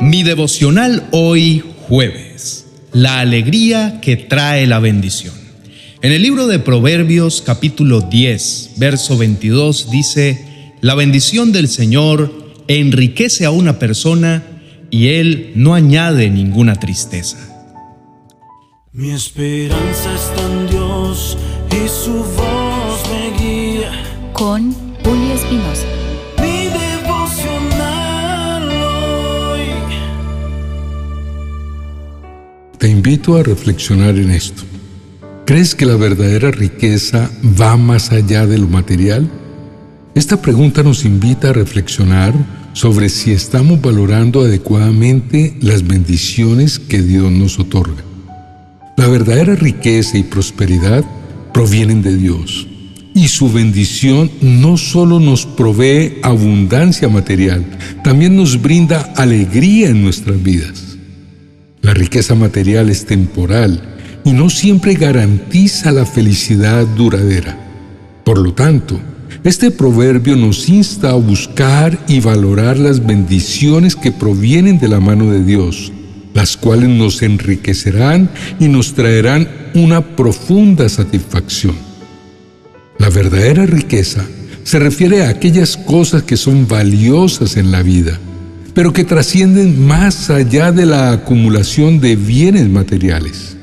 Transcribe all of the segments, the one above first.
Mi devocional hoy jueves. La alegría que trae la bendición. En el libro de Proverbios capítulo 10, verso 22 dice, La bendición del Señor enriquece a una persona y Él no añade ninguna tristeza. Mi esperanza está en Dios y su voz me guía. Con Julio Espinosa. Invito a reflexionar en esto. ¿Crees que la verdadera riqueza va más allá de lo material? Esta pregunta nos invita a reflexionar sobre si estamos valorando adecuadamente las bendiciones que Dios nos otorga. La verdadera riqueza y prosperidad provienen de Dios y su bendición no solo nos provee abundancia material, también nos brinda alegría en nuestras vidas. La riqueza material es temporal y no siempre garantiza la felicidad duradera. Por lo tanto, este proverbio nos insta a buscar y valorar las bendiciones que provienen de la mano de Dios, las cuales nos enriquecerán y nos traerán una profunda satisfacción. La verdadera riqueza se refiere a aquellas cosas que son valiosas en la vida pero que trascienden más allá de la acumulación de bienes materiales.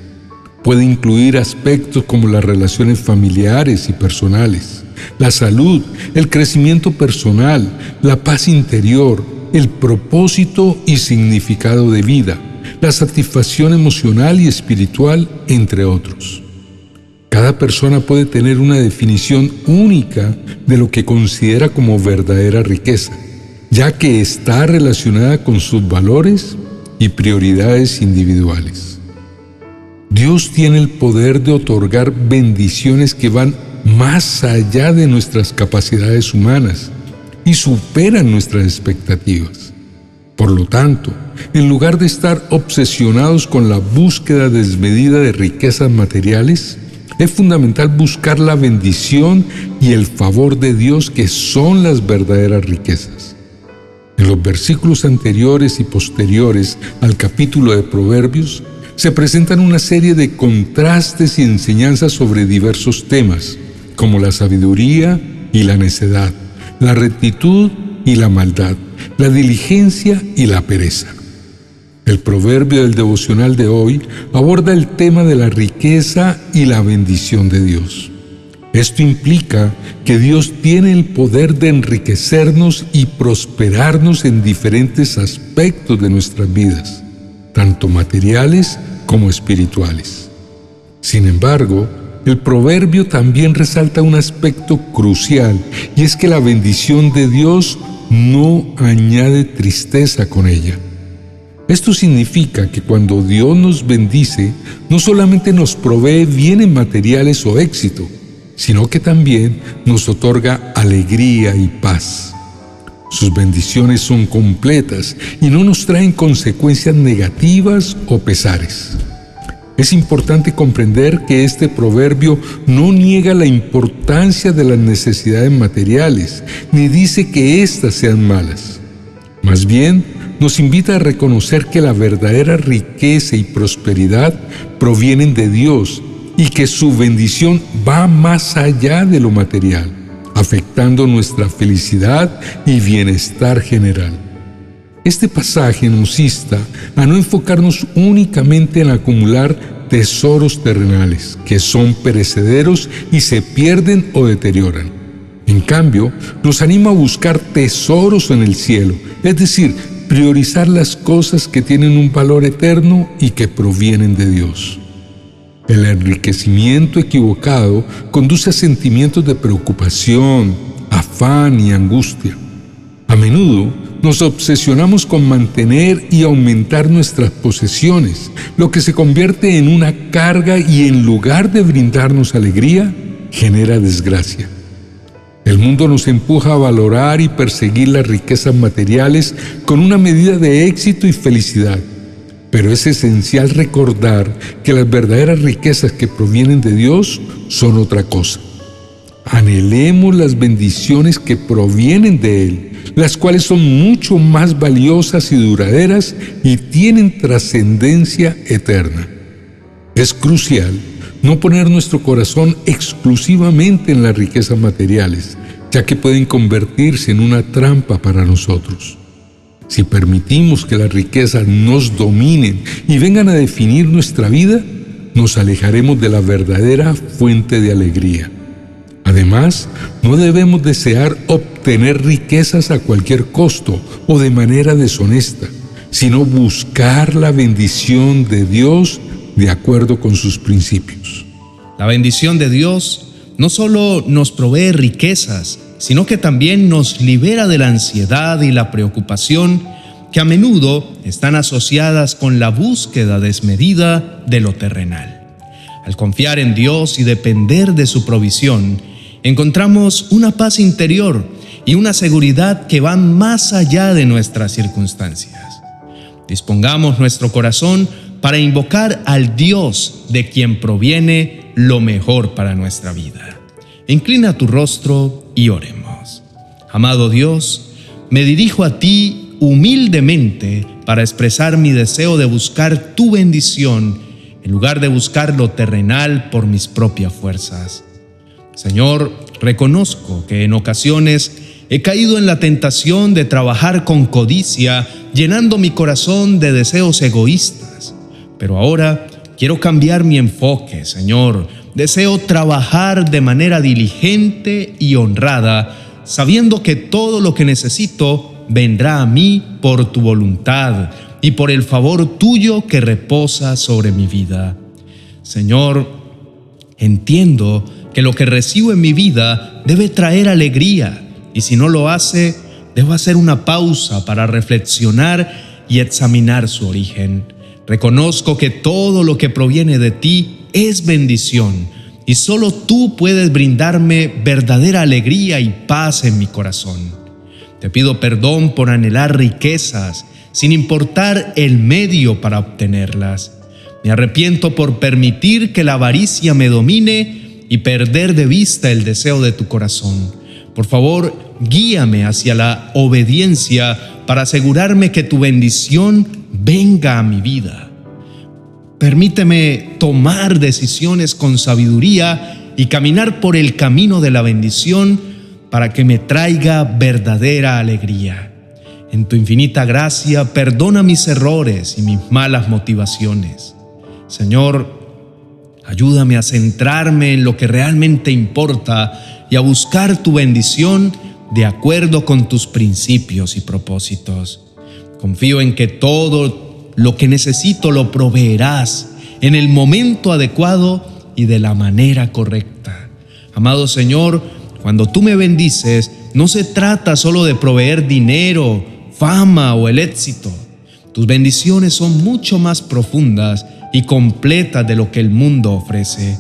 Puede incluir aspectos como las relaciones familiares y personales, la salud, el crecimiento personal, la paz interior, el propósito y significado de vida, la satisfacción emocional y espiritual, entre otros. Cada persona puede tener una definición única de lo que considera como verdadera riqueza ya que está relacionada con sus valores y prioridades individuales. Dios tiene el poder de otorgar bendiciones que van más allá de nuestras capacidades humanas y superan nuestras expectativas. Por lo tanto, en lugar de estar obsesionados con la búsqueda desmedida de riquezas materiales, es fundamental buscar la bendición y el favor de Dios que son las verdaderas riquezas. En los versículos anteriores y posteriores al capítulo de Proverbios se presentan una serie de contrastes y enseñanzas sobre diversos temas, como la sabiduría y la necedad, la rectitud y la maldad, la diligencia y la pereza. El proverbio del devocional de hoy aborda el tema de la riqueza y la bendición de Dios. Esto implica que Dios tiene el poder de enriquecernos y prosperarnos en diferentes aspectos de nuestras vidas, tanto materiales como espirituales. Sin embargo, el proverbio también resalta un aspecto crucial y es que la bendición de Dios no añade tristeza con ella. Esto significa que cuando Dios nos bendice, no solamente nos provee bienes materiales o éxito, sino que también nos otorga alegría y paz. Sus bendiciones son completas y no nos traen consecuencias negativas o pesares. Es importante comprender que este proverbio no niega la importancia de las necesidades materiales, ni dice que éstas sean malas. Más bien, nos invita a reconocer que la verdadera riqueza y prosperidad provienen de Dios y que su bendición va más allá de lo material, afectando nuestra felicidad y bienestar general. Este pasaje nos insta a no enfocarnos únicamente en acumular tesoros terrenales que son perecederos y se pierden o deterioran. En cambio, nos anima a buscar tesoros en el cielo, es decir, priorizar las cosas que tienen un valor eterno y que provienen de Dios. El enriquecimiento equivocado conduce a sentimientos de preocupación, afán y angustia. A menudo nos obsesionamos con mantener y aumentar nuestras posesiones, lo que se convierte en una carga y en lugar de brindarnos alegría, genera desgracia. El mundo nos empuja a valorar y perseguir las riquezas materiales con una medida de éxito y felicidad pero es esencial recordar que las verdaderas riquezas que provienen de Dios son otra cosa. Anhelemos las bendiciones que provienen de Él, las cuales son mucho más valiosas y duraderas y tienen trascendencia eterna. Es crucial no poner nuestro corazón exclusivamente en las riquezas materiales, ya que pueden convertirse en una trampa para nosotros. Si permitimos que las riquezas nos dominen y vengan a definir nuestra vida, nos alejaremos de la verdadera fuente de alegría. Además, no debemos desear obtener riquezas a cualquier costo o de manera deshonesta, sino buscar la bendición de Dios de acuerdo con sus principios. La bendición de Dios no solo nos provee riquezas, sino que también nos libera de la ansiedad y la preocupación que a menudo están asociadas con la búsqueda desmedida de lo terrenal. Al confiar en Dios y depender de su provisión, encontramos una paz interior y una seguridad que van más allá de nuestras circunstancias. Dispongamos nuestro corazón para invocar al Dios de quien proviene lo mejor para nuestra vida. Inclina tu rostro y oremos. Amado Dios, me dirijo a ti humildemente para expresar mi deseo de buscar tu bendición en lugar de buscar lo terrenal por mis propias fuerzas. Señor, reconozco que en ocasiones he caído en la tentación de trabajar con codicia, llenando mi corazón de deseos egoístas. Pero ahora quiero cambiar mi enfoque, Señor. Deseo trabajar de manera diligente y honrada, sabiendo que todo lo que necesito vendrá a mí por tu voluntad y por el favor tuyo que reposa sobre mi vida. Señor, entiendo que lo que recibo en mi vida debe traer alegría y si no lo hace, debo hacer una pausa para reflexionar y examinar su origen. Reconozco que todo lo que proviene de ti es bendición y solo tú puedes brindarme verdadera alegría y paz en mi corazón. Te pido perdón por anhelar riquezas sin importar el medio para obtenerlas. Me arrepiento por permitir que la avaricia me domine y perder de vista el deseo de tu corazón. Por favor, guíame hacia la obediencia para asegurarme que tu bendición venga a mi vida. Permíteme tomar decisiones con sabiduría y caminar por el camino de la bendición para que me traiga verdadera alegría. En tu infinita gracia, perdona mis errores y mis malas motivaciones. Señor, ayúdame a centrarme en lo que realmente importa y a buscar tu bendición de acuerdo con tus principios y propósitos. Confío en que todo lo que necesito lo proveerás en el momento adecuado y de la manera correcta. Amado Señor, cuando tú me bendices, no se trata solo de proveer dinero, fama o el éxito. Tus bendiciones son mucho más profundas y completas de lo que el mundo ofrece.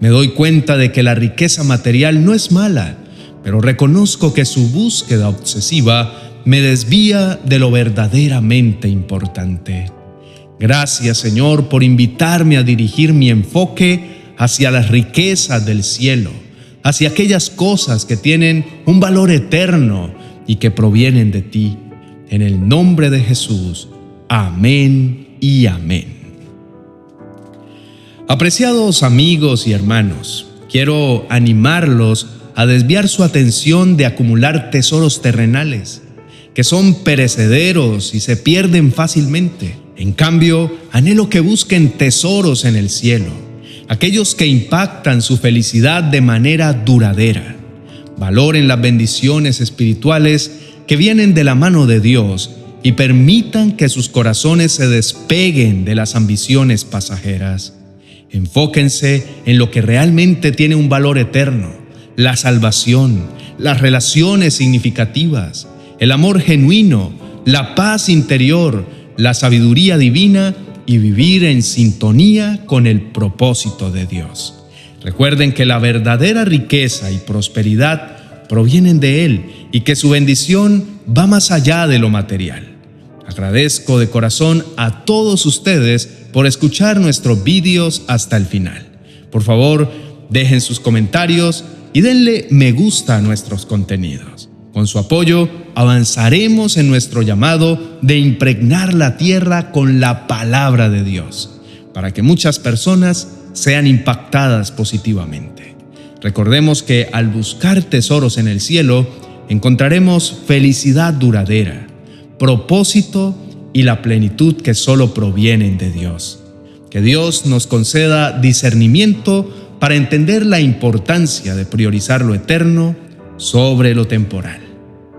Me doy cuenta de que la riqueza material no es mala, pero reconozco que su búsqueda obsesiva me desvía de lo verdaderamente importante. Gracias Señor por invitarme a dirigir mi enfoque hacia las riquezas del cielo hacia aquellas cosas que tienen un valor eterno y que provienen de ti. En el nombre de Jesús. Amén y amén. Apreciados amigos y hermanos, quiero animarlos a desviar su atención de acumular tesoros terrenales, que son perecederos y se pierden fácilmente. En cambio, anhelo que busquen tesoros en el cielo aquellos que impactan su felicidad de manera duradera. Valoren las bendiciones espirituales que vienen de la mano de Dios y permitan que sus corazones se despeguen de las ambiciones pasajeras. Enfóquense en lo que realmente tiene un valor eterno, la salvación, las relaciones significativas, el amor genuino, la paz interior, la sabiduría divina y vivir en sintonía con el propósito de Dios. Recuerden que la verdadera riqueza y prosperidad provienen de Él y que su bendición va más allá de lo material. Agradezco de corazón a todos ustedes por escuchar nuestros vídeos hasta el final. Por favor, dejen sus comentarios y denle me gusta a nuestros contenidos. Con su apoyo, avanzaremos en nuestro llamado de impregnar la tierra con la palabra de Dios, para que muchas personas sean impactadas positivamente. Recordemos que al buscar tesoros en el cielo, encontraremos felicidad duradera, propósito y la plenitud que solo provienen de Dios. Que Dios nos conceda discernimiento para entender la importancia de priorizar lo eterno sobre lo temporal.